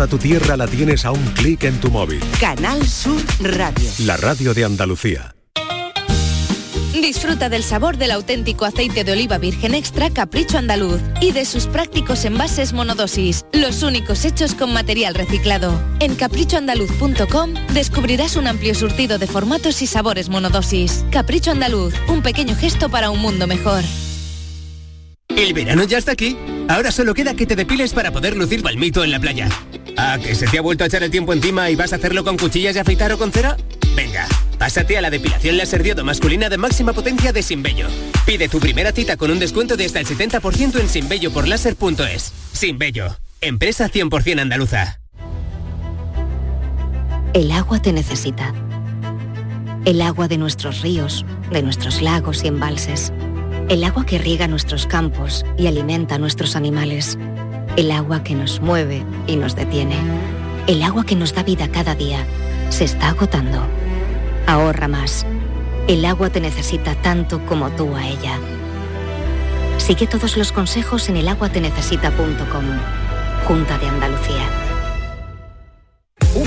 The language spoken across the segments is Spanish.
A tu tierra la tienes a un clic en tu móvil. Canal Sur Radio. La radio de Andalucía. Disfruta del sabor del auténtico aceite de oliva virgen extra Capricho Andaluz y de sus prácticos envases monodosis, los únicos hechos con material reciclado. En caprichoandaluz.com descubrirás un amplio surtido de formatos y sabores monodosis. Capricho Andaluz, un pequeño gesto para un mundo mejor. El verano ya está aquí. Ahora solo queda que te depiles para poder lucir palmito en la playa. ¿A que se te ha vuelto a echar el tiempo encima y vas a hacerlo con cuchillas y afeitar o con cera? Venga, pásate a la depilación láser diodo masculina de máxima potencia de Sinbello. Pide tu primera cita con un descuento de hasta el 70% en sinbelloporláser.es. Sinbello, empresa 100% andaluza. El agua te necesita. El agua de nuestros ríos, de nuestros lagos y embalses. El agua que riega nuestros campos y alimenta nuestros animales. El agua que nos mueve y nos detiene. El agua que nos da vida cada día. Se está agotando. Ahorra más. El agua te necesita tanto como tú a ella. Sigue todos los consejos en elaguatenecesita.com. Junta de Andalucía.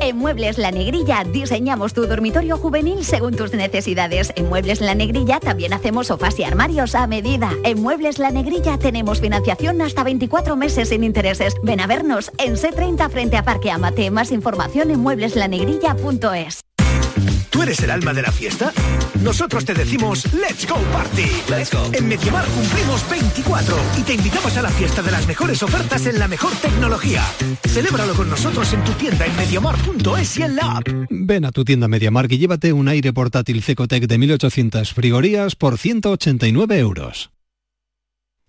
En Muebles La Negrilla diseñamos tu dormitorio juvenil según tus necesidades. En Muebles La Negrilla también hacemos sofás y armarios a medida. En Muebles La Negrilla tenemos financiación hasta 24 meses sin intereses. Ven a vernos en C30 frente a Parque Amate. Más información en muebleslanegrilla.es. ¿Tú eres el alma de la fiesta? Nosotros te decimos Let's Go Party. Let's go. En Mediamar cumplimos 24 y te invitamos a la fiesta de las mejores ofertas en la mejor tecnología. Celébralo con nosotros en tu tienda en mediamar.es y en la app. Ven a tu tienda MediaMark y llévate un aire portátil Cecotec de 1800 frigorías por 189 euros.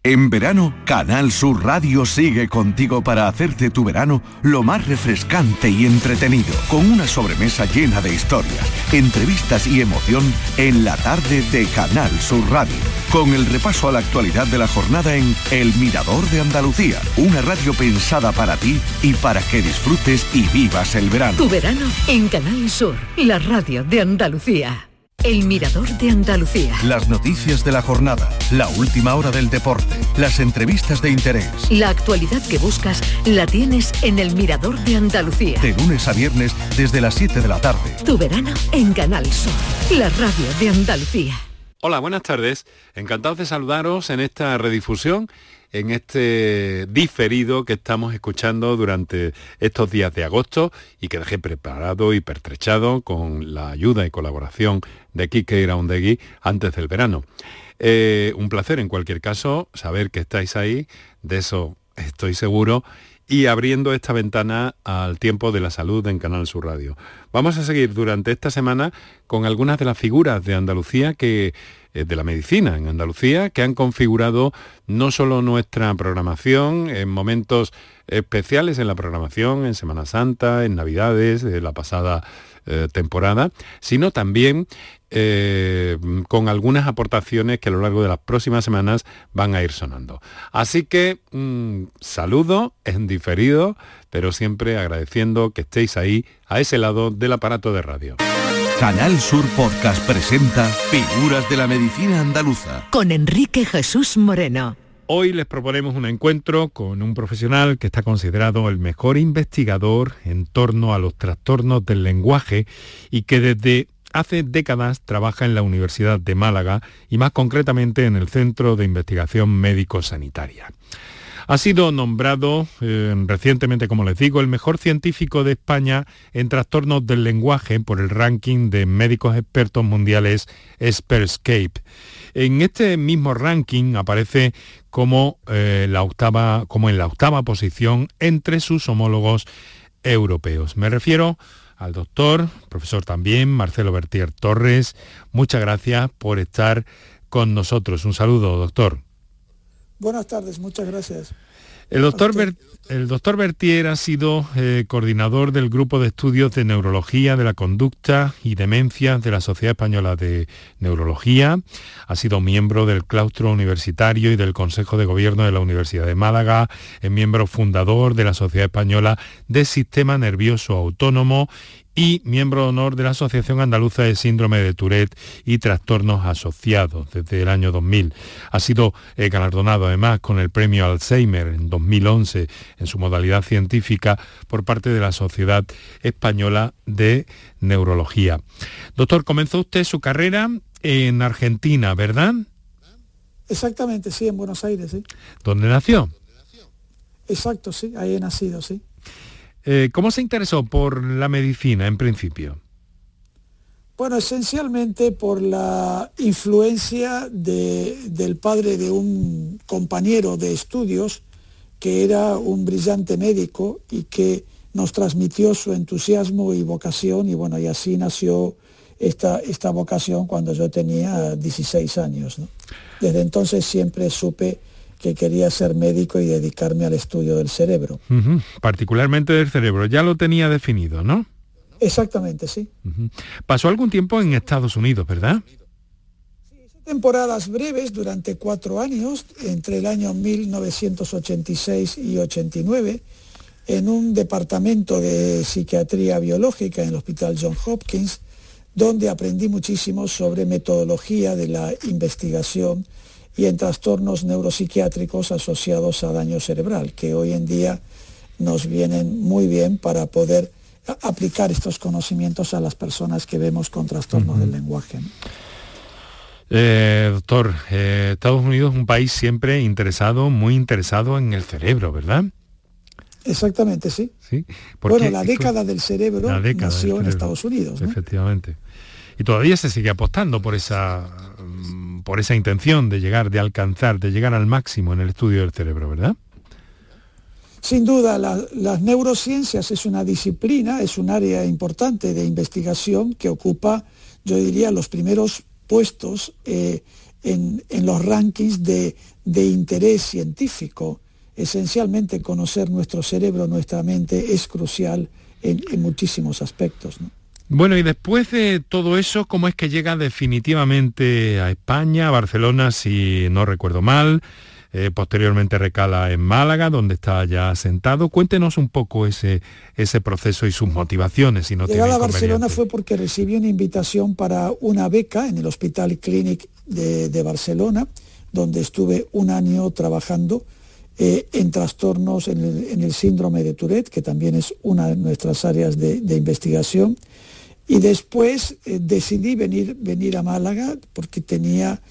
En verano, Canal Sur Radio sigue contigo para hacerte tu verano lo más refrescante y entretenido, con una sobremesa llena de historias, entrevistas y emoción en la tarde de Canal Sur Radio, con el repaso a la actualidad de la jornada en El Mirador de Andalucía, una radio pensada para ti y para que disfrutes y vivas el verano. Tu verano en Canal Sur, la radio de Andalucía. El Mirador de Andalucía. Las noticias de la jornada, la última hora del deporte, las entrevistas de interés. La actualidad que buscas la tienes en El Mirador de Andalucía. De lunes a viernes desde las 7 de la tarde. Tu verano en Canal Sur, la radio de Andalucía. Hola, buenas tardes. Encantados de saludaros en esta redifusión en este diferido que estamos escuchando durante estos días de agosto y que dejé preparado y pertrechado con la ayuda y colaboración de Kike Iraundegui antes del verano. Eh, un placer en cualquier caso saber que estáis ahí, de eso estoy seguro, y abriendo esta ventana al tiempo de la salud en Canal Sur Radio. Vamos a seguir durante esta semana con algunas de las figuras de Andalucía que de la medicina en Andalucía, que han configurado no solo nuestra programación en momentos especiales en la programación, en Semana Santa, en Navidades, de la pasada eh, temporada, sino también eh, con algunas aportaciones que a lo largo de las próximas semanas van a ir sonando. Así que un saludo en diferido, pero siempre agradeciendo que estéis ahí a ese lado del aparato de radio. Canal Sur Podcast presenta Figuras de la Medicina Andaluza. Con Enrique Jesús Moreno. Hoy les proponemos un encuentro con un profesional que está considerado el mejor investigador en torno a los trastornos del lenguaje y que desde hace décadas trabaja en la Universidad de Málaga y más concretamente en el Centro de Investigación Médico-Sanitaria. Ha sido nombrado eh, recientemente, como les digo, el mejor científico de España en trastornos del lenguaje por el ranking de médicos expertos mundiales Expertscape. En este mismo ranking aparece como, eh, la octava, como en la octava posición entre sus homólogos europeos. Me refiero al doctor, profesor también, Marcelo Bertier Torres. Muchas gracias por estar con nosotros. Un saludo, doctor. Buenas tardes, muchas gracias. El doctor, el doctor Bertier ha sido eh, coordinador del Grupo de Estudios de Neurología de la Conducta y Demencia de la Sociedad Española de Neurología. Ha sido miembro del claustro universitario y del Consejo de Gobierno de la Universidad de Málaga. Es miembro fundador de la Sociedad Española de Sistema Nervioso Autónomo y miembro de honor de la Asociación Andaluza de Síndrome de Tourette y Trastornos Asociados desde el año 2000. Ha sido eh, galardonado además con el premio Alzheimer en 2011 en su modalidad científica por parte de la Sociedad Española de Neurología. Doctor, comenzó usted su carrera en Argentina, ¿verdad? Exactamente, sí, en Buenos Aires, sí. ¿Dónde nació? Exacto, sí, ahí he nacido, sí. Eh, ¿Cómo se interesó por la medicina en principio? Bueno, esencialmente por la influencia del padre de un compañero de estudios que era un brillante médico y que nos transmitió su entusiasmo y vocación y bueno, y así nació esta, esta vocación cuando yo tenía 16 años. Desde entonces siempre supe que quería ser médico y dedicarme al estudio del cerebro. Particularmente del cerebro, ya lo tenía definido, ¿no? Exactamente, sí. Pasó algún tiempo en Estados Unidos, ¿verdad? temporadas breves durante cuatro años, entre el año 1986 y 89, en un departamento de psiquiatría biológica en el Hospital John Hopkins, donde aprendí muchísimo sobre metodología de la investigación y en trastornos neuropsiquiátricos asociados a daño cerebral, que hoy en día nos vienen muy bien para poder aplicar estos conocimientos a las personas que vemos con trastornos del lenguaje. Eh, doctor, eh, Estados Unidos es un país siempre interesado, muy interesado en el cerebro, ¿verdad? Exactamente, sí. ¿Sí? Bueno, la década del cerebro nació en Estados Unidos. Efectivamente. Y todavía se sigue apostando por esa por esa intención de llegar, de alcanzar, de llegar al máximo en el estudio del cerebro, ¿verdad? Sin duda, las neurociencias es una disciplina, es un área importante de investigación que ocupa, yo diría, los primeros puestos eh, en, los rankings de, interés científico. Esencialmente conocer nuestro cerebro, nuestra mente, es crucial en, muchísimos aspectos. Bueno, y después de todo eso, ¿cómo es que llega definitivamente a España, a Barcelona, si no recuerdo mal? Eh, posteriormente recala en Málaga, donde está ya sentado. Cuéntenos un poco ese, ese proceso y sus motivaciones. Si no Llegar a Barcelona fue porque recibí una invitación para una beca en el Hospital Clinic de, Barcelona, donde estuve un año trabajando eh, en trastornos en el, síndrome de Tourette, que también es una de nuestras áreas de, de investigación. Y después eh, decidí venir, venir a Málaga porque tenía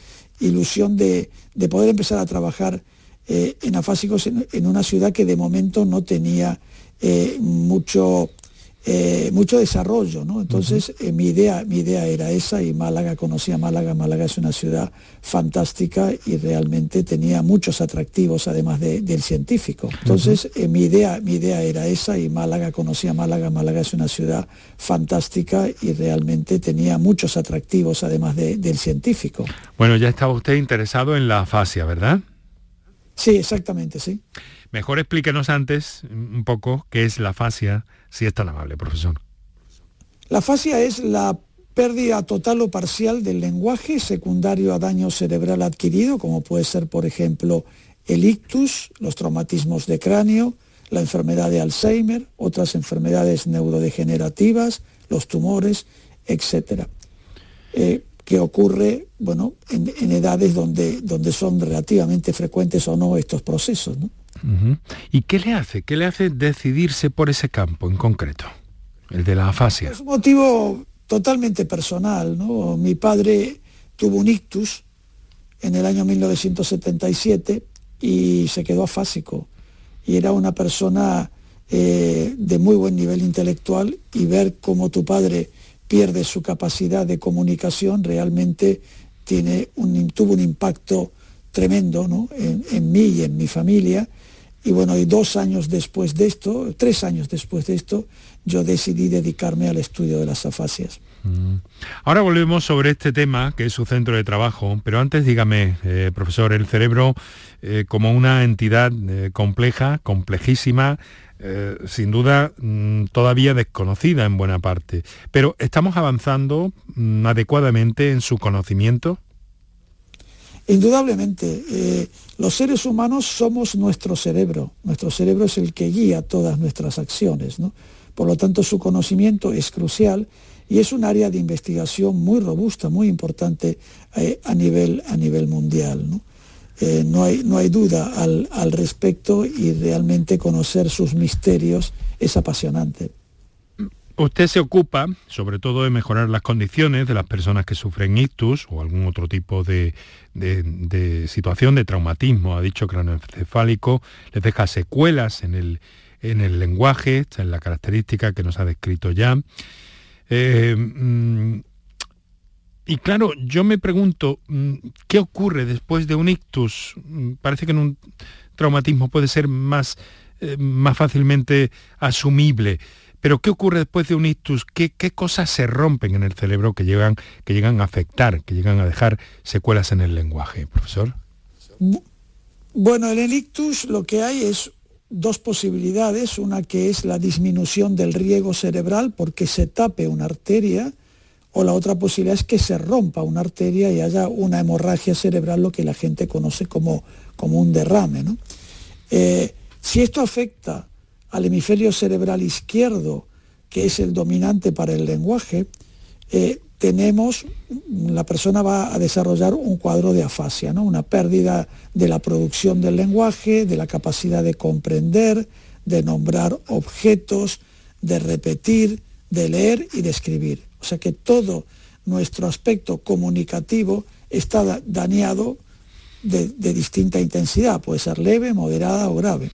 ilusión de, poder empezar a trabajar eh, en afásicos en, una ciudad que de momento no tenía eh, mucho eh, mucho desarrollo, ¿no? Entonces eh, mi, idea, mi idea era esa y Málaga, conocía Málaga, Málaga es una ciudad fantástica y realmente tenía muchos atractivos además del científico. Entonces eh, mi, idea, mi idea era esa y Málaga, conocía Málaga, Málaga es una ciudad fantástica y realmente tenía muchos atractivos además del científico. Bueno, ya estaba usted interesado en la afasia, ¿verdad? Sí, exactamente, sí. Mejor explíquenos antes un poco qué es la fascia, si es tan amable, profesor. La fascia es la pérdida total o parcial del lenguaje secundario a daño cerebral adquirido, como puede ser, por ejemplo, el ictus, los traumatismos de cráneo, la enfermedad de Alzheimer, otras enfermedades neurodegenerativas, los tumores, etc. Eh, que ocurre bueno, en, edades donde, donde son relativamente frecuentes o no estos procesos. ¿no? ¿Y qué le hace? ¿Qué le hace decidirse por ese campo en concreto? El de la afasia. Es un motivo totalmente personal. ¿no? Mi padre tuvo un ictus en el año 1977 y se quedó afásico. Y era una persona eh, de muy buen nivel intelectual y ver cómo tu padre pierde su capacidad de comunicación realmente tiene un, tuvo un impacto tremendo ¿no? en, en mí y en mi familia y bueno, y dos años después de esto, tres años después de esto, yo decidí dedicarme al estudio de las afasias. Mm. Ahora volvemos sobre este tema, que es su centro de trabajo, pero antes dígame, eh, profesor, el cerebro eh, como una entidad eh, compleja, complejísima, sin duda mm, todavía desconocida en buena parte, pero ¿estamos avanzando mm, adecuadamente en su conocimiento? Indudablemente, los seres humanos somos nuestro cerebro, nuestro cerebro es el que guía todas nuestras acciones, ¿no? por lo tanto su conocimiento es crucial y es un área de investigación muy robusta, muy importante eh, a, nivel, a nivel mundial. ¿no? Eh, no, hay, no hay duda al, al respecto y realmente conocer sus misterios es apasionante. Usted se ocupa sobre todo de mejorar las condiciones de las personas que sufren ictus o algún otro tipo de, situación de traumatismo, ha dicho craneoencefálico, les deja secuelas en el, en el lenguaje, esta es la característica que nos ha descrito ya. Eh, mm, y claro, yo me pregunto, mm, ¿qué ocurre después de un ictus? Mm, parece que en un traumatismo puede ser más, eh, más fácilmente asumible. Pero ¿qué ocurre después de un ictus? ¿Qué, ¿Qué, cosas se rompen en el cerebro que llegan, que llegan a afectar, que llegan a dejar secuelas en el lenguaje, profesor? Bueno, en el ictus lo que hay es dos posibilidades, una que es la disminución del riego cerebral porque se tape una arteria, o la otra posibilidad es que se rompa una arteria y haya una hemorragia cerebral, lo que la gente conoce como, como un derrame. Eh, si esto afecta al hemisferio cerebral izquierdo, que es el dominante para el lenguaje, eh, tenemos, la persona va a desarrollar un cuadro de afasia, ¿no? una pérdida de la producción del lenguaje, de la capacidad de comprender, de nombrar objetos, de repetir, de leer y de escribir. O sea que todo nuestro aspecto comunicativo está dañado de, de distinta intensidad, puede ser leve, moderada o grave.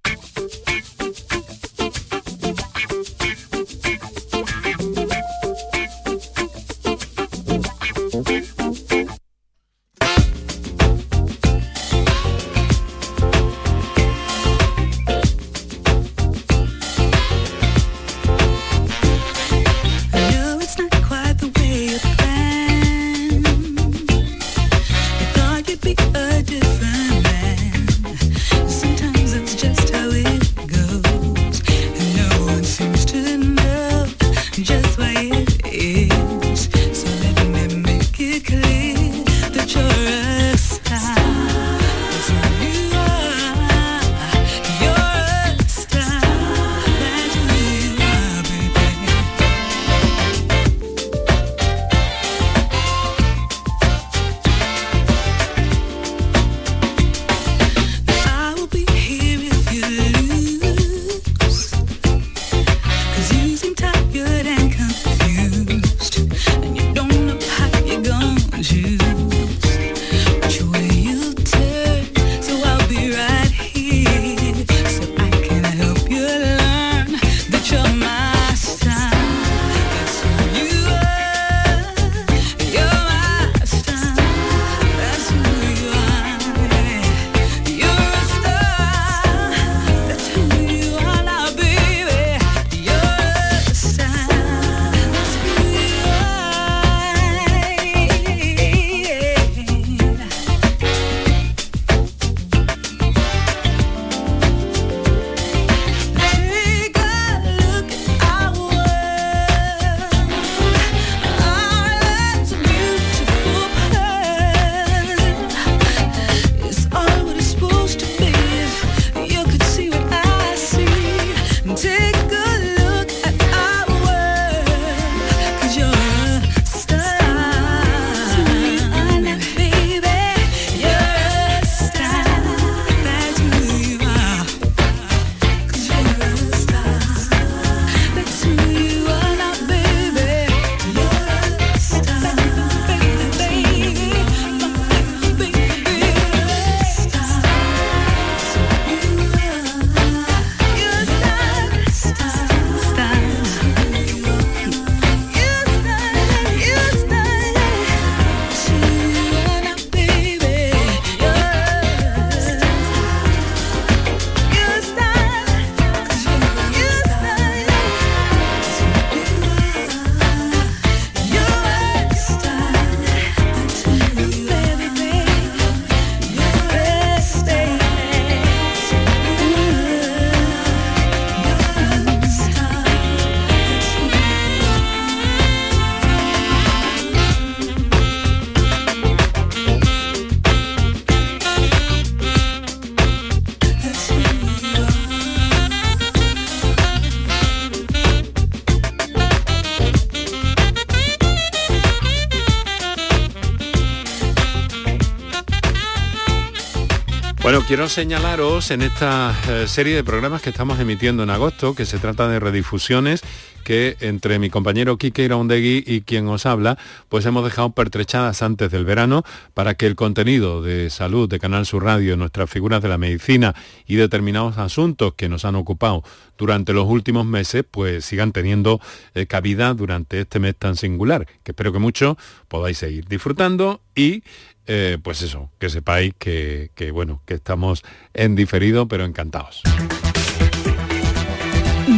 Quiero señalaros en esta eh, serie de programas que estamos emitiendo en agosto, que se trata de redifusiones que entre mi compañero Kike Iraundegui y quien os habla, pues hemos dejado pertrechadas antes del verano para que el contenido de salud de Canal Sur Radio, nuestras figuras de la medicina y determinados asuntos que nos han ocupado durante los últimos meses, pues sigan teniendo eh, cabida durante este mes tan singular, que espero que mucho podáis seguir disfrutando y eh, pues eso, que sepáis que, bueno, que estamos en diferido, pero encantados.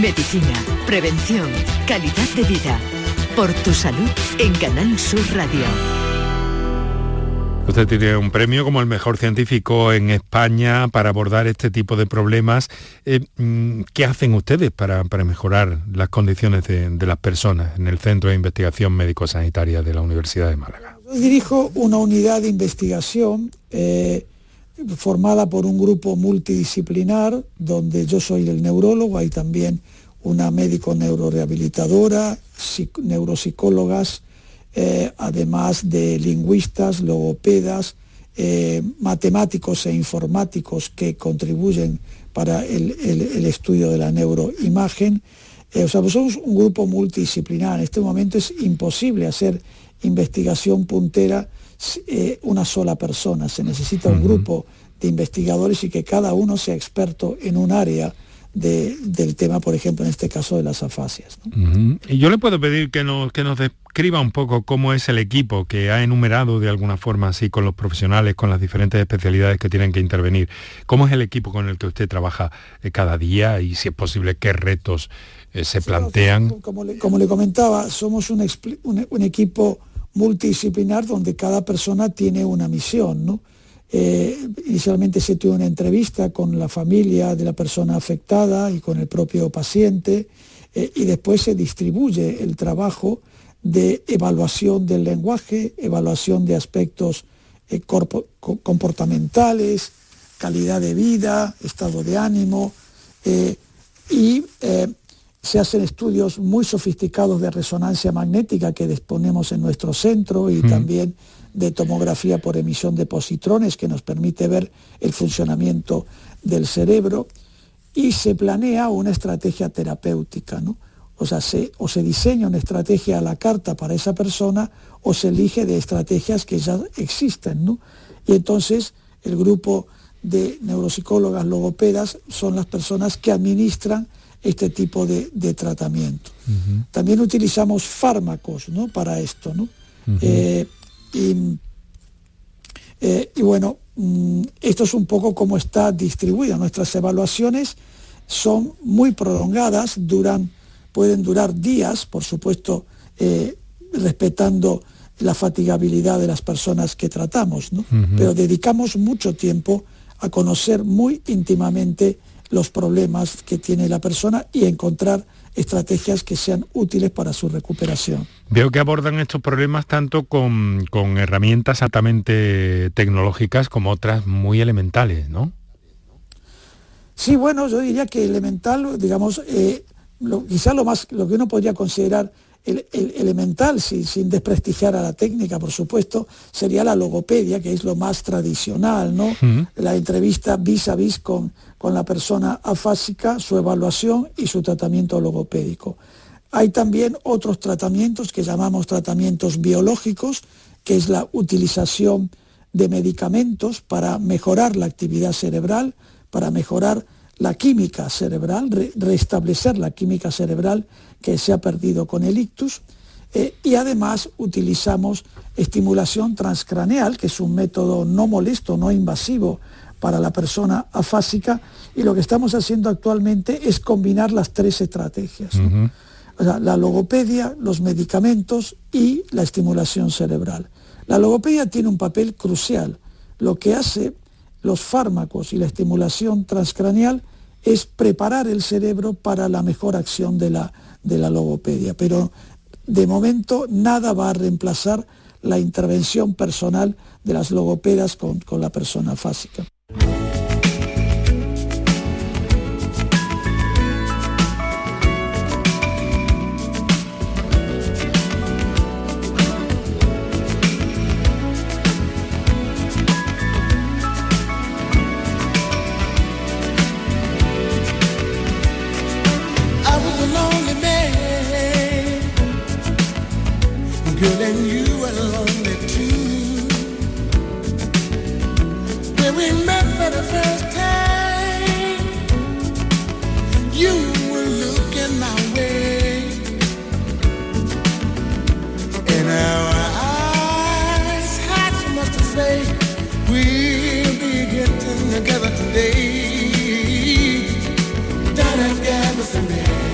Medicina, prevención, calidad de vida. Por tu salud en Canal Sur Radio. Usted tiene un premio como el mejor científico en España para abordar este tipo de problemas. Eh, mm, ¿Qué hacen ustedes para, para mejorar las condiciones de, de, las personas en el Centro de Investigación Médico-Sanitaria de la Universidad de Málaga? Yo dirijo una unidad de investigación eh, formada por un grupo multidisciplinar, donde yo soy el neurólogo, hay también una médico neurorehabilitadora, neuropsicólogas, eh, además de lingüistas, logopedas, eh, matemáticos e informáticos que contribuyen para el, estudio de la neuroimagen. Eh, o sea, pues somos un grupo multidisciplinar. En este momento es imposible hacer investigación puntera eh, una sola persona. Se necesita un uh -huh. grupo de investigadores y que cada uno sea experto en un área de, del tema, por ejemplo, en este caso de las afasias. ¿no? Uh -huh. Y yo le puedo pedir que nos, que nos describa un poco cómo es el equipo que ha enumerado de alguna forma así con los profesionales, con las diferentes especialidades que tienen que intervenir. ¿Cómo es el equipo con el que usted trabaja eh, cada día y si es posible qué retos eh, se plantean? Como le, como le comentaba, somos un, un, un equipo multidisciplinar donde cada persona tiene una misión. ¿no? Eh, inicialmente se tuvo una entrevista con la familia de la persona afectada y con el propio paciente eh, y después se distribuye el trabajo de evaluación del lenguaje, evaluación de aspectos eh, comportamentales, calidad de vida, estado de ánimo y se hacen estudios muy sofisticados de resonancia magnética que disponemos en nuestro centro y mm. también de tomografía por emisión de positrones que nos permite ver el funcionamiento del cerebro y se planea una estrategia terapéutica, ¿no? O sea, se, o se diseña una estrategia a la carta para esa persona o se elige de estrategias que ya existen, ¿no? Y entonces el grupo de neuropsicólogas logopedas son las personas que administran este tipo de, de tratamiento. Uh -huh. También utilizamos fármacos ¿no? para esto. ¿no? Uh -huh. eh, y, eh, y, bueno, mm, esto es un poco cómo está distribuida. Nuestras evaluaciones son muy prolongadas, duran, pueden durar días, por supuesto, eh, respetando la fatigabilidad de las personas que tratamos, ¿no? Uh -huh. pero dedicamos mucho tiempo a conocer muy íntimamente los problemas que tiene la persona y encontrar estrategias que sean útiles para su recuperación. Veo que abordan estos problemas tanto con, con herramientas altamente tecnológicas como otras muy elementales, ¿no? Sí, bueno, yo diría que elemental, digamos, eh, lo, quizá lo más, lo que uno podría considerar el, el elemental, sin, sin, desprestigiar a la técnica, por supuesto, sería la logopedia, que es lo más tradicional, ¿no? Uh -huh. La entrevista vis a vis con, con la persona afásica, su evaluación y su tratamiento logopédico. Hay también otros tratamientos que llamamos tratamientos biológicos, que es la utilización de medicamentos para mejorar la actividad cerebral, para mejorar la química cerebral, re restablecer la química cerebral que se ha perdido con el ictus. Eh, y además utilizamos estimulación transcraneal, que es un método no molesto, no invasivo para la persona afásica. Y lo que estamos haciendo actualmente es combinar las tres estrategias. ¿no? Uh -huh. o sea, la logopedia, los medicamentos y la estimulación cerebral. La logopedia tiene un papel crucial. Lo que hace los fármacos y la estimulación transcraneal es preparar el cerebro para la mejor acción de la, de la logopedia. Pero de momento nada va a reemplazar la intervención personal de las logopedas con, con la persona fásica. to me.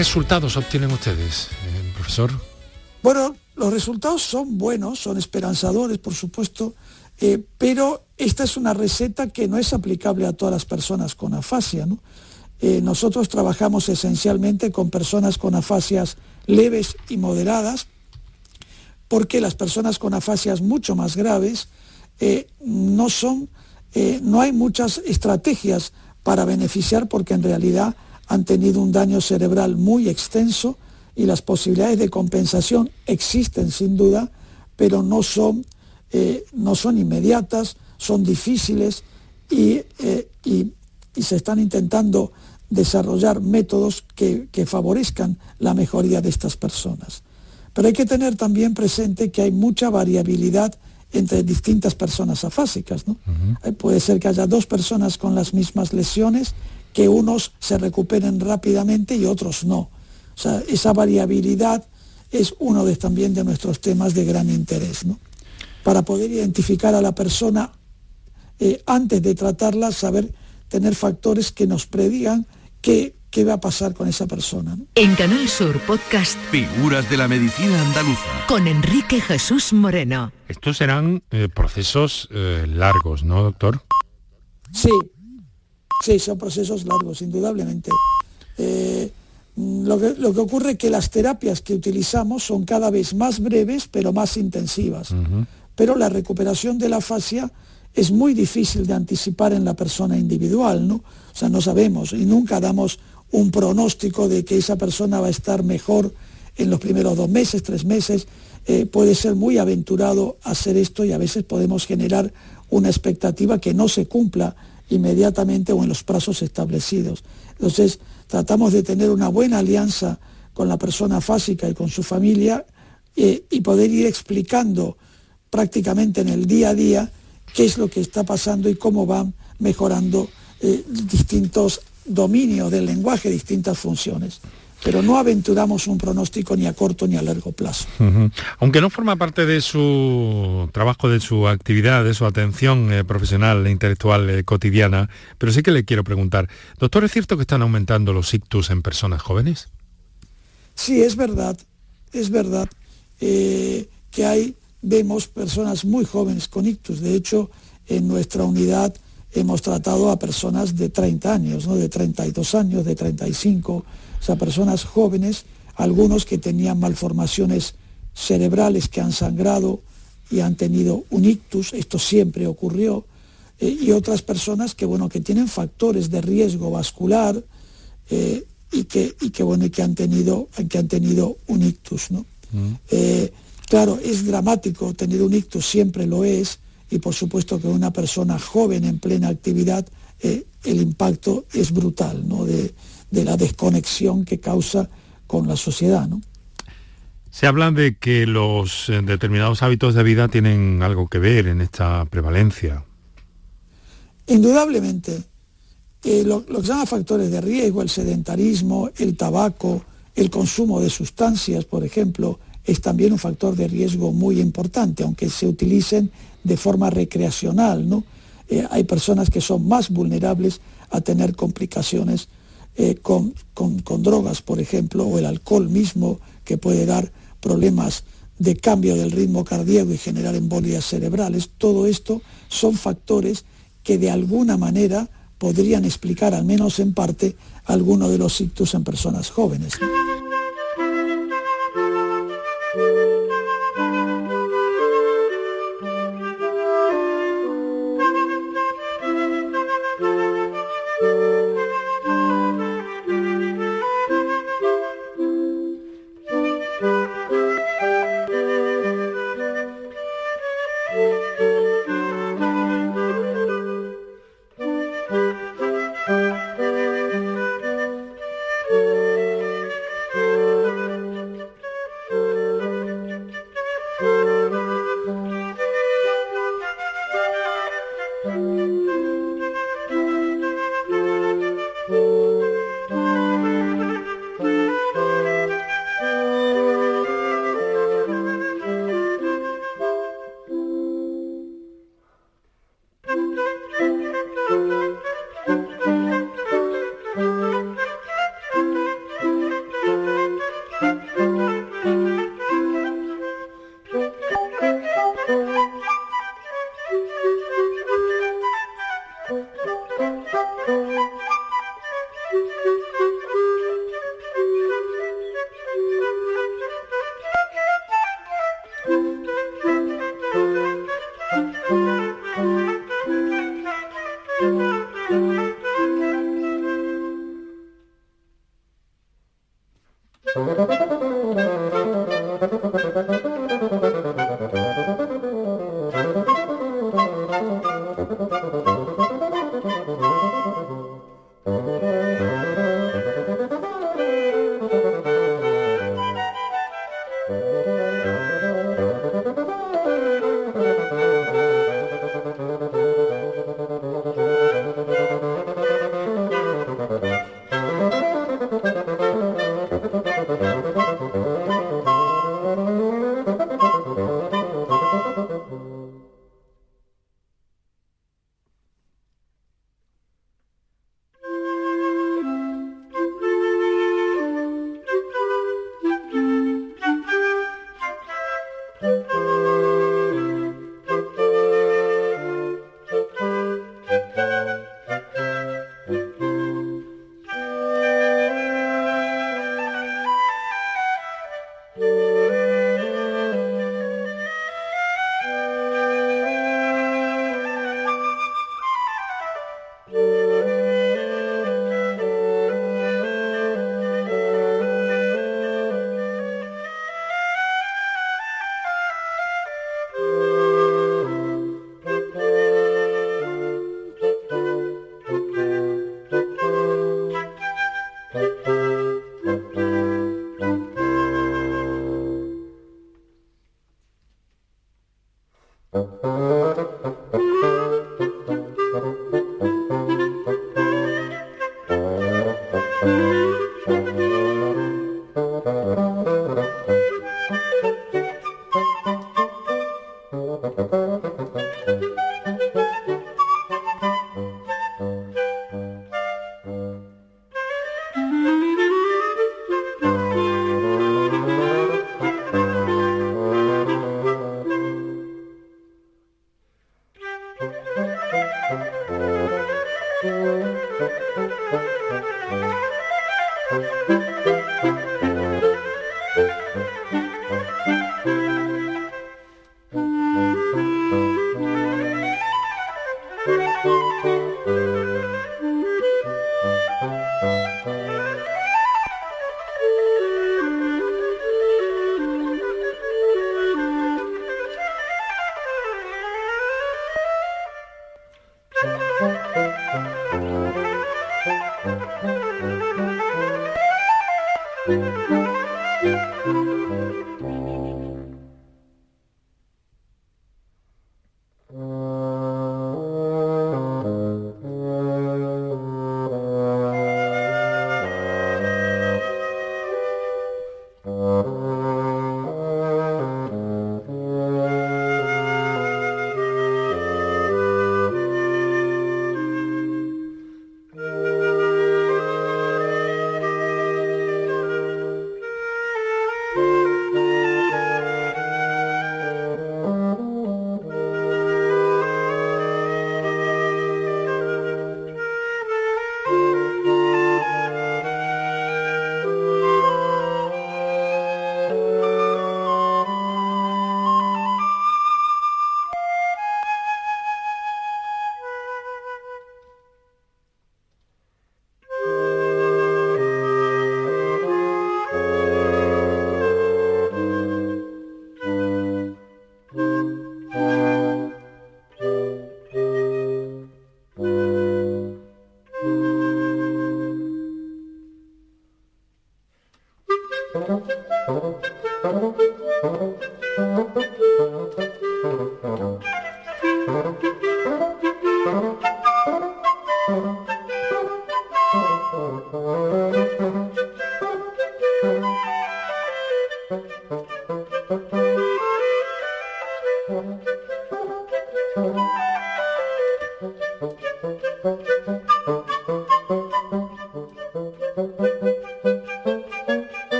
Resultados obtienen ustedes, eh, profesor? Bueno, los resultados son buenos, son esperanzadores, por supuesto, eh, pero esta es una receta que no es aplicable a todas las personas con afasia. ¿no? Eh, nosotros trabajamos esencialmente con personas con afasias leves y moderadas, porque las personas con afasias mucho más graves no son, no hay muchas estrategias para beneficiar porque en realidad han tenido un daño cerebral muy extenso y las posibilidades de compensación existen sin duda, pero no son, eh, no son inmediatas, son difíciles y, eh, y- y se están intentando desarrollar métodos que, que favorezcan la mejoría de estas personas. Pero hay que tener también presente que hay mucha variabilidad entre distintas personas afásicas. ¿no? Eh, Puede ser que haya dos personas con las mismas lesiones, que unos se recuperen rápidamente y otros no. O sea, esa variabilidad es uno de, también de nuestros temas de gran interés. ¿no? Para poder identificar a la persona eh, antes de tratarla, saber tener factores que nos predigan qué, qué va a pasar con esa persona. ¿no? En Canal Sur Podcast Figuras de la medicina andaluza. con Enrique Jesús Moreno. Estos serán eh, procesos eh, largos, ¿no, doctor? Sí, sí, son procesos largos, indudablemente. Eh, Lo que, lo que ocurre es que las terapias que utilizamos son cada vez más breves pero más intensivas. Pero la recuperación de la fascia es muy difícil de anticipar en la persona individual, ¿no? O sea, no sabemos y nunca damos un pronóstico de que esa persona va a estar mejor en los primeros dos meses, tres meses. Eh, puede ser muy aventurado hacer esto y a veces podemos generar una expectativa que no se cumpla inmediatamente o en los plazos establecidos. Entonces, tratamos de tener una buena alianza con la persona fásica y con su familia eh, y poder ir explicando prácticamente en el día a día qué es lo que está pasando y cómo van mejorando eh, distintos dominios del lenguaje, distintas funciones. Pero no aventuramos un pronóstico ni a corto ni a largo plazo. Aunque no forma parte de su trabajo, de su actividad, de su atención eh, profesional e intelectual eh, cotidiana, pero sí que le quiero preguntar, doctor, ¿es cierto que están aumentando los ictus en personas jóvenes? Sí, es verdad, es verdad eh, que hay, vemos personas muy jóvenes con ictus. De hecho, en nuestra unidad hemos tratado a personas de 30 años, ¿no? de 32 años, de 35, o sea, personas jóvenes, algunos que tenían malformaciones cerebrales que han sangrado y han tenido un ictus, esto siempre ocurrió, eh, y otras personas que, bueno, que tienen factores de riesgo vascular eh, y, que, y que, bueno, y que han tenido, que han tenido un ictus, ¿no? Eh, claro, es dramático tener un ictus, siempre lo es, y por supuesto que una persona joven en plena actividad, el impacto es brutal, ¿no? De, de la desconexión que causa con la sociedad, ¿no? Se habla de que los eh, determinados hábitos de vida tienen algo que ver en esta prevalencia. Indudablemente, eh, lo, lo que se llama factores de riesgo, el sedentarismo, el tabaco, el consumo de sustancias, por ejemplo, es también un factor de riesgo muy importante, aunque se utilicen de forma recreacional, ¿no? Eh, hay personas que son más vulnerables a tener complicaciones eh, con, con- drogas, por ejemplo, o el alcohol mismo, que puede dar problemas de cambio del ritmo cardíaco y generar embolias cerebrales. Todo esto son factores que de alguna manera podrían explicar, al menos en parte, algunos de los ictus en personas jóvenes.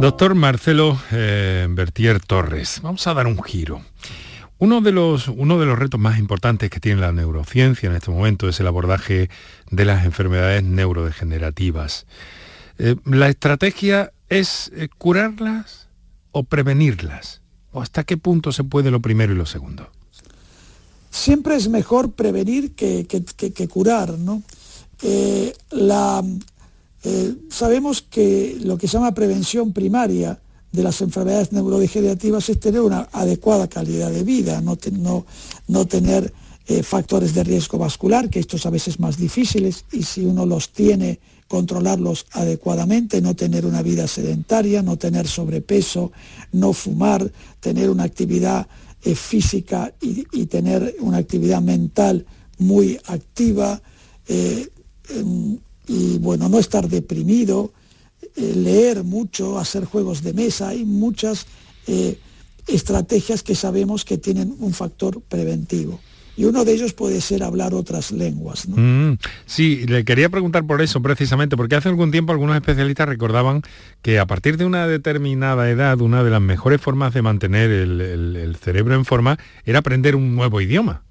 Doctor Marcelo eh, Bertier Torres, vamos a dar un giro. Uno de, los, uno de los retos más importantes que tiene la neurociencia en este momento es el abordaje de las enfermedades neurodegenerativas. Eh, ¿La estrategia es eh, curarlas o prevenirlas? ¿O hasta qué punto se puede lo primero y lo segundo? Siempre es mejor prevenir que, que- que- que curar, ¿no? La, eh, sabemos que lo que se llama prevención primaria de las enfermedades neurodegenerativas es tener una adecuada calidad de vida, no, te- no- no tener eh, factores de riesgo vascular, que estos a veces más difíciles, y si uno los tiene, controlarlos adecuadamente, no tener una vida sedentaria, no tener sobrepeso, no fumar, tener una actividad eh, física y, tener una actividad mental muy activa, y bueno, no estar deprimido, eh, leer mucho, hacer juegos de mesa, hay muchas eh, estrategias que sabemos que tienen un factor preventivo. Y uno de ellos puede ser hablar otras lenguas. ¿no? Mm, sí, le quería preguntar por eso precisamente, porque hace algún tiempo algunos especialistas recordaban que a partir de una determinada edad, una de las mejores formas de mantener el, el- el cerebro en forma era aprender un nuevo idioma.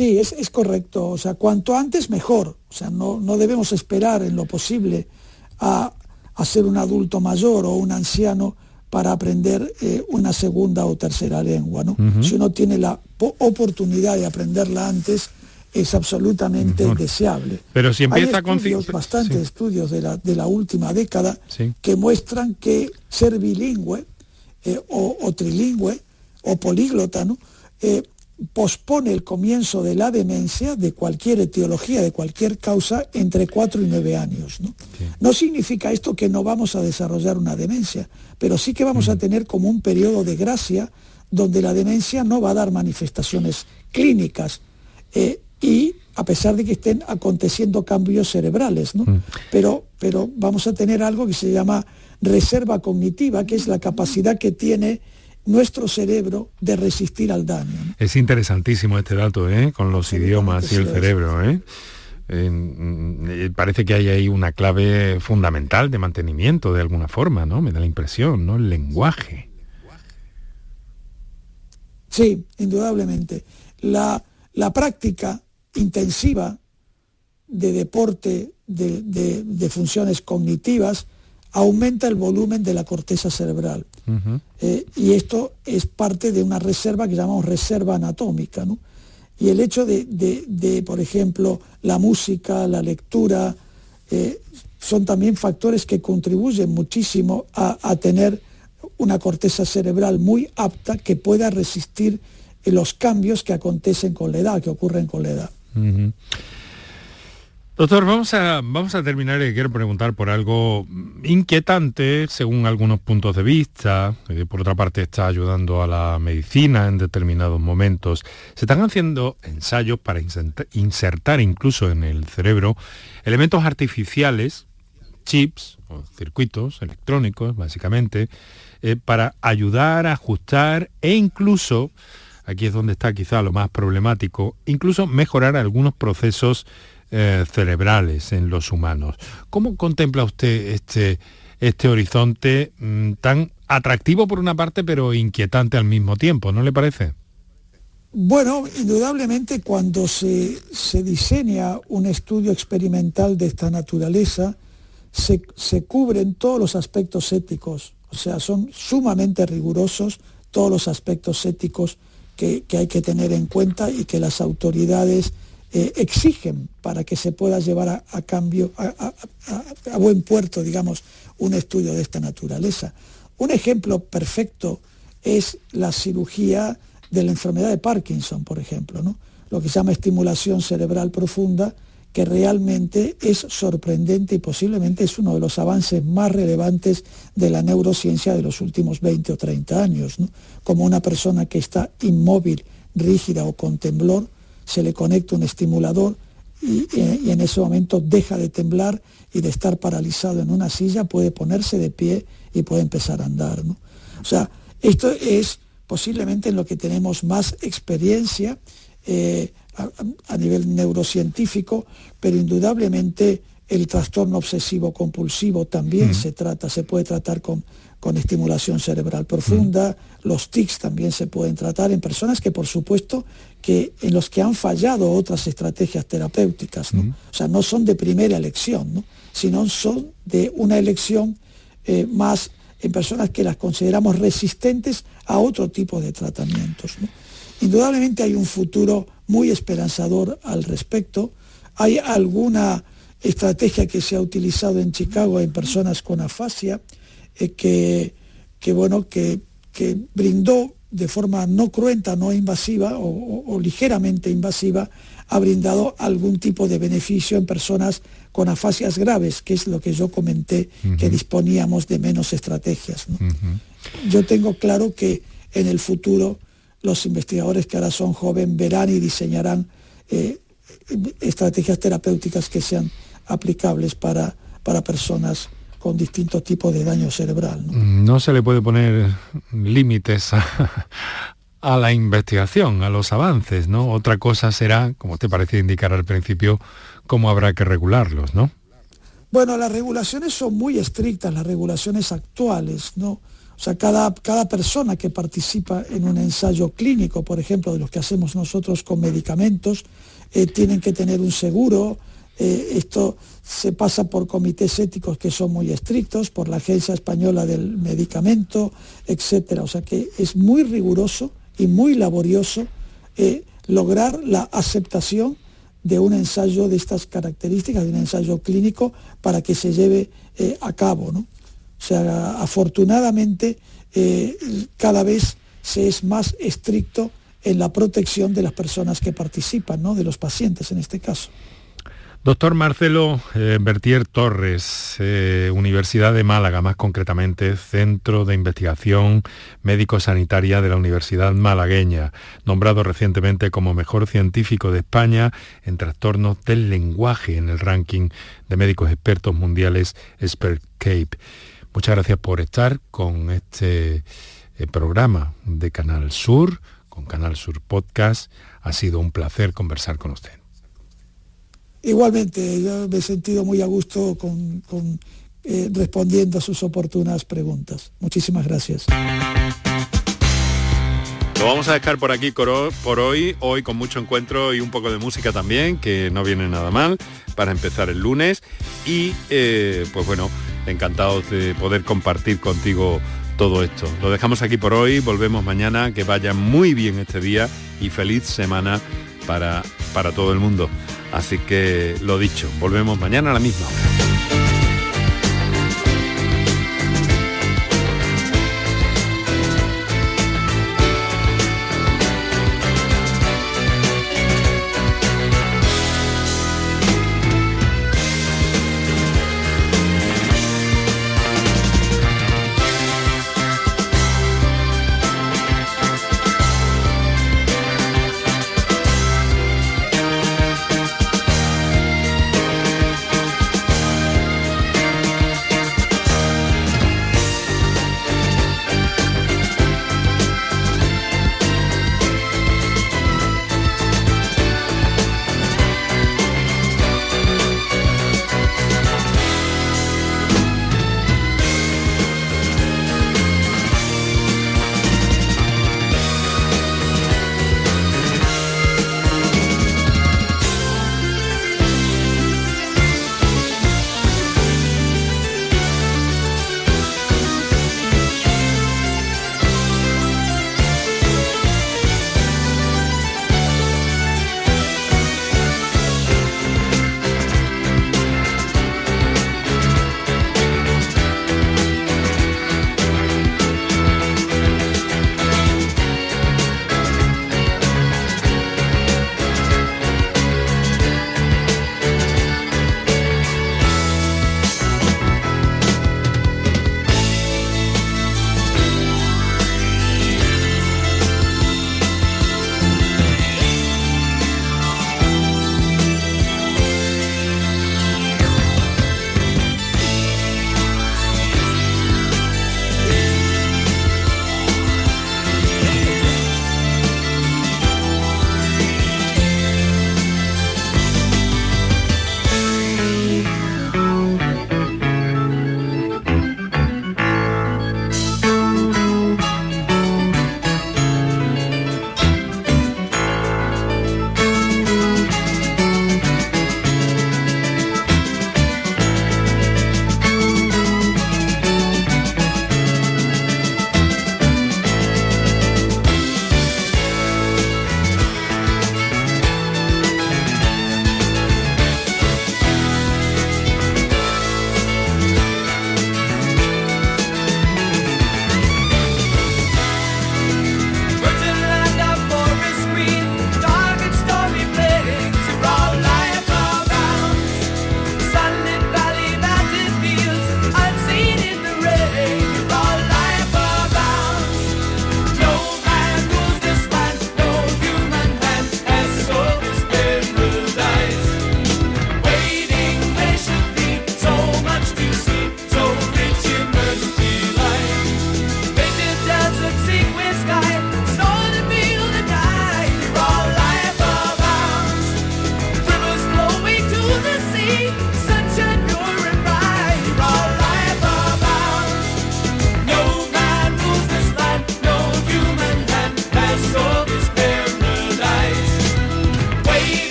Sí, es, es correcto. O sea, cuanto antes mejor. O sea, no, no debemos esperar en lo posible a, a ser un adulto mayor o un anciano para aprender eh, una segunda o tercera lengua. ¿no? Si uno tiene la po- oportunidad de aprenderla antes, es absolutamente Mejor. deseable. Pero si empieza Hay con estudios, cinco- bastantes sí. estudios de la, de la última década Sí. que muestran que ser bilingüe eh, o, o trilingüe o políglota ¿no? Eh, pospone el comienzo de la demencia de cualquier etiología, de cualquier causa, entre 4 y 9 años. ¿no? No significa esto que no vamos a desarrollar una demencia, pero sí que vamos a tener como un periodo de gracia donde la demencia no va a dar manifestaciones clínicas eh, y a pesar de que estén aconteciendo cambios cerebrales, ¿no? pero, pero vamos a tener algo que se llama reserva cognitiva, que es la capacidad que tiene nuestro cerebro de resistir al daño. ¿no? Es interesantísimo este dato, ¿eh? con los idiomas y el cerebro. ¿eh? Eh, parece que hay ahí una clave fundamental de mantenimiento de alguna forma, ¿no? Me da la impresión, ¿no? El lenguaje. Sí, indudablemente. La, la práctica intensiva de deporte, de, de- de funciones cognitivas, aumenta el volumen de la corteza cerebral. Eh, y esto es parte de una reserva que llamamos reserva anatómica. ¿no? Y el hecho de, de- de, por ejemplo, la música, la lectura, eh, son también factores que contribuyen muchísimo a, a tener una corteza cerebral muy apta que pueda resistir los cambios que acontecen con la edad, que ocurren con la edad. Doctor, vamos a, vamos a terminar y quiero preguntar por algo inquietante según algunos puntos de vista, que por otra parte está ayudando a la medicina en determinados momentos. Se están haciendo ensayos para inserta- insertar incluso en el cerebro elementos artificiales, chips o circuitos electrónicos básicamente, eh, para ayudar a ajustar e incluso aquí es donde está quizá lo más problemático, incluso mejorar algunos procesos eh, cerebrales en los humanos. ¿Cómo contempla usted este, este horizonte mm, tan atractivo por una parte, pero inquietante al mismo tiempo, ¿no le parece? Bueno, indudablemente cuando se, se diseña un estudio experimental de esta naturaleza, se, se cubren todos los aspectos éticos, o sea, son sumamente rigurosos todos los aspectos éticos que, que hay que tener en cuenta y que las autoridades eh, exigen para que se pueda llevar a, cambio, a, buen puerto, digamos, un estudio de esta naturaleza. Un ejemplo perfecto es la cirugía de la enfermedad de Parkinson, por ejemplo, ¿no? lo que se llama estimulación cerebral profunda, que realmente es sorprendente y posiblemente es uno de los avances más relevantes de la neurociencia de los últimos 20 o 30 años. Como una persona que está inmóvil, rígida o con temblor, se le conecta un estimulador y, en ese momento deja de temblar y de estar paralizado en una silla, puede ponerse de pie y puede empezar a andar. ¿no? O sea, esto es posiblemente en lo que tenemos más experiencia eh, a, a nivel neurocientífico, pero indudablemente El trastorno obsesivo compulsivo también se trata, se puede tratar con, con estimulación cerebral profunda. Los tics también se pueden tratar en personas que, por supuesto, que en los que han fallado otras estrategias terapéuticas, ¿no? O sea, no son de primera elección, ¿no? sino son de una elección eh, más en personas que las consideramos resistentes a otro tipo de tratamientos. ¿no? Indudablemente hay un futuro muy esperanzador al respecto. Hay alguna estrategia que se ha utilizado en Chicago en personas con afasia eh, que, que, bueno, que, que brindó de forma no cruenta, no invasiva o, o- o ligeramente invasiva, ha brindado algún tipo de beneficio en personas con afasias graves, que es lo que yo comenté, que disponíamos de menos estrategias. ¿no? Yo tengo claro que en el futuro los investigadores que ahora son jóvenes verán y diseñarán eh, estrategias terapéuticas que sean aplicables para, para personas con distintos tipos de daño cerebral. ¿no? No se le puede poner límites a, a la investigación, a los avances, ¿no? Otra cosa será, como te parecía indicar al principio, cómo habrá que regularlos, ¿no? Bueno, las regulaciones son muy estrictas, las regulaciones actuales, ¿no? O sea, cada, cada persona que participa en un ensayo clínico, por ejemplo, de los que hacemos nosotros con medicamentos, eh, tienen que tener un seguro. Eh, esto se pasa por comités éticos que son muy estrictos, por la Agencia Española del Medicamento, etcétera. O sea que es muy riguroso y muy laborioso eh, lograr la aceptación de un ensayo de estas características, de un ensayo clínico, para que se lleve eh, a cabo. ¿no? O sea, afortunadamente cada vez se es más estricto en la protección de las personas que participan, ¿no? de los pacientes en este caso. Doctor Marcelo eh, Bertier Torres, eh, Universidad de Málaga, más concretamente, Centro de Investigación Médico-Sanitaria de la Universidad Malagueña, nombrado recientemente como mejor científico de España en trastornos del lenguaje en el ranking de médicos expertos mundiales Expert Cape. Muchas gracias por estar con este eh, programa de Canal Sur, con Canal Sur Podcast. Ha sido un placer conversar con usted. Igualmente, yo me he sentido muy a gusto con, eh, respondiendo a sus oportunas preguntas. Muchísimas gracias. Lo vamos a dejar por aquí por hoy, hoy con mucho encuentro y un poco de música también, que no viene nada mal, para empezar el lunes. Y eh, pues bueno, encantados de poder compartir contigo todo esto. Lo dejamos aquí por hoy, volvemos mañana, que vaya muy bien este día y feliz semana para, para todo el mundo. Así que lo dicho, volvemos mañana a la misma hora.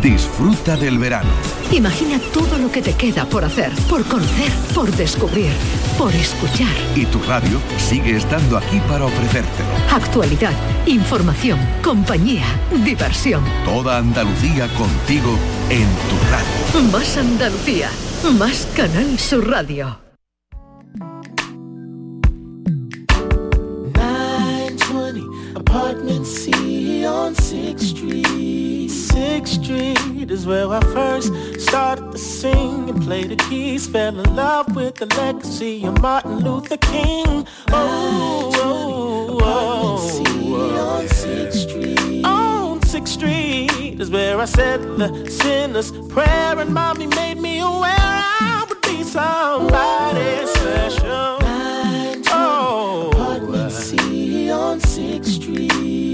Disfruta del verano. Imagina todo lo que te queda por hacer, por conocer, por descubrir, por escuchar. Y tu radio sigue estando aquí para ofrecértelo. Actualidad, información, compañía, diversión. Toda Andalucía contigo en tu radio. Más Andalucía, más Canal Sur Radio. Apartment C on 6th Street. 6th Street is where I first started to sing and play the keys. Fell in love with the legacy of Martin Luther King. Oh, oh, oh, oh, on 6th Street. On 6th Street is where I said the sinner's prayer and mommy made me aware I would be somebody special.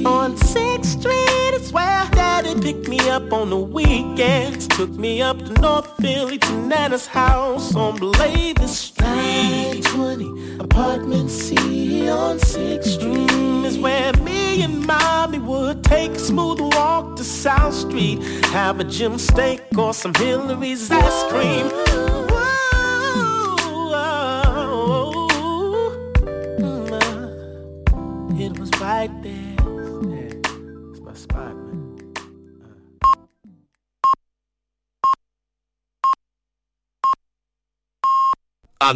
On 6th Street is where Daddy picked me up on the weekends. Took me up to North Philly to Nana's house on Blavis Street. 20 apartment C on 6th Street Mm, is where me and mommy would take a smooth walk to South Street. Have a gym steak or some Hillary's ice cream.